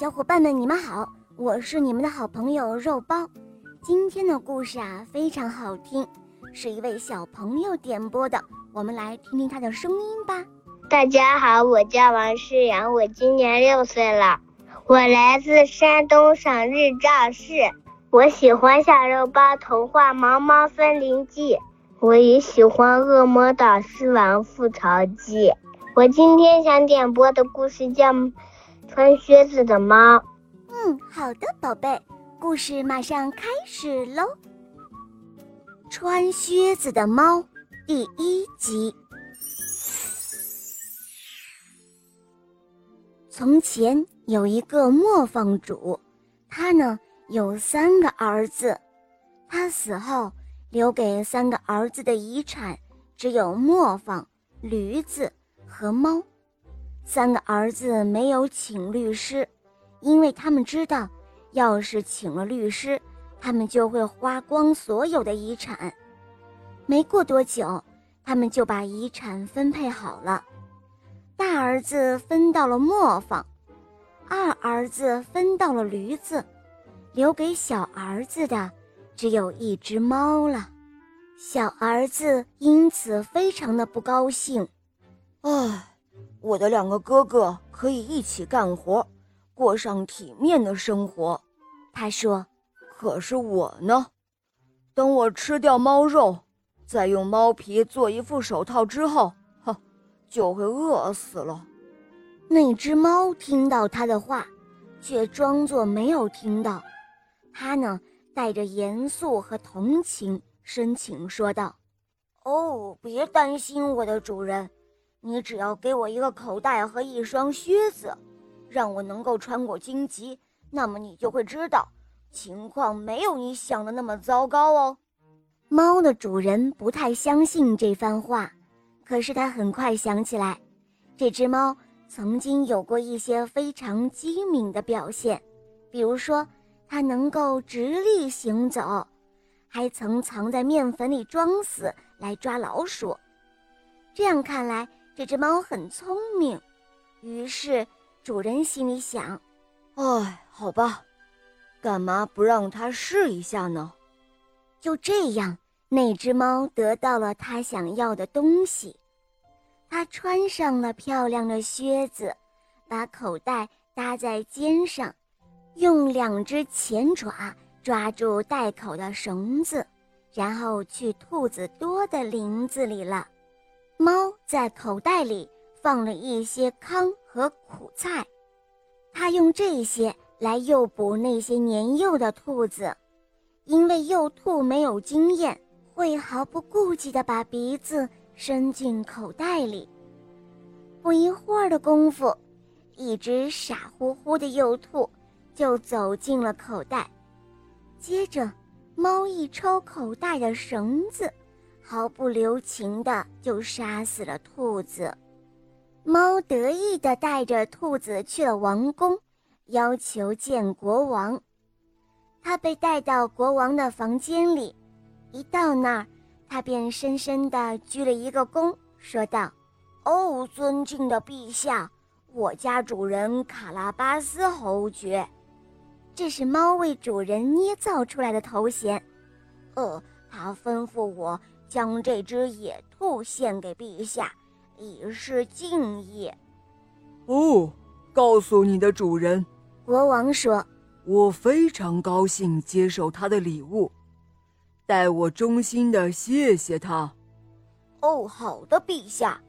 小伙伴们，你们好，我是你们的好朋友肉包。今天的故事啊，非常好听，是一位小朋友点播的，我们来听听他的声音吧。大家好，我叫王诗阳，我今年六岁了，我来自山东省日照市，我喜欢小肉包童话《毛毛森林记》，我也喜欢《恶魔岛狮王复仇记》。我今天想点播的故事叫。穿靴子的猫。嗯，好的，宝贝，故事马上开始喽。穿靴子的猫第一集。从前有一个磨坊主，他呢有三个儿子，他死后留给三个儿子的遗产只有磨坊、驴子和猫。三个儿子没有请律师，因为他们知道，要是请了律师，他们就会花光所有的遗产。没过多久，他们就把遗产分配好了。大儿子分到了磨坊，二儿子分到了驴子，留给小儿子的只有一只猫了。小儿子因此非常的不高兴，唉。我的两个哥哥可以一起干活，过上体面的生活。他说：“可是我呢？等我吃掉猫肉，再用猫皮做一副手套之后，哼，就会饿死了。”那只猫听到他的话，却装作没有听到。他呢，带着严肃和同情，深情说道：“哦，别担心，我的主人。”你只要给我一个口袋和一双靴子，让我能够穿过荆棘，那么你就会知道，情况没有你想的那么糟糕哦。猫的主人不太相信这番话，可是他很快想起来，这只猫曾经有过一些非常机敏的表现，比如说它能够直立行走，还曾藏在面粉里装死来抓老鼠。这样看来。这只猫很聪明，于是主人心里想：“哎，好吧，干嘛不让它试一下呢？”就这样，那只猫得到了它想要的东西。它穿上了漂亮的靴子，把口袋搭在肩上，用两只前爪抓住袋口的绳子，然后去兔子多的林子里了。猫在口袋里放了一些糠和苦菜，它用这些来诱捕那些年幼的兔子，因为幼兔没有经验，会毫不顾忌地把鼻子伸进口袋里。不一会儿的功夫，一只傻乎乎的幼兔就走进了口袋，接着，猫一抽口袋的绳子。毫不留情的就杀死了兔子。猫得意地带着兔子去了王宫，要求见国王。他被带到国王的房间里，一到那儿，他便深深地鞠了一个躬，说道：“哦，尊敬的陛下，我家主人卡拉巴斯侯爵，这是猫为主人捏造出来的头衔。呃，他吩咐我。”将这只野兔献给陛下，以示敬意。哦，告诉你的主人，国王说：“我非常高兴接受他的礼物，代我衷心的谢谢他。”哦，好的，陛下，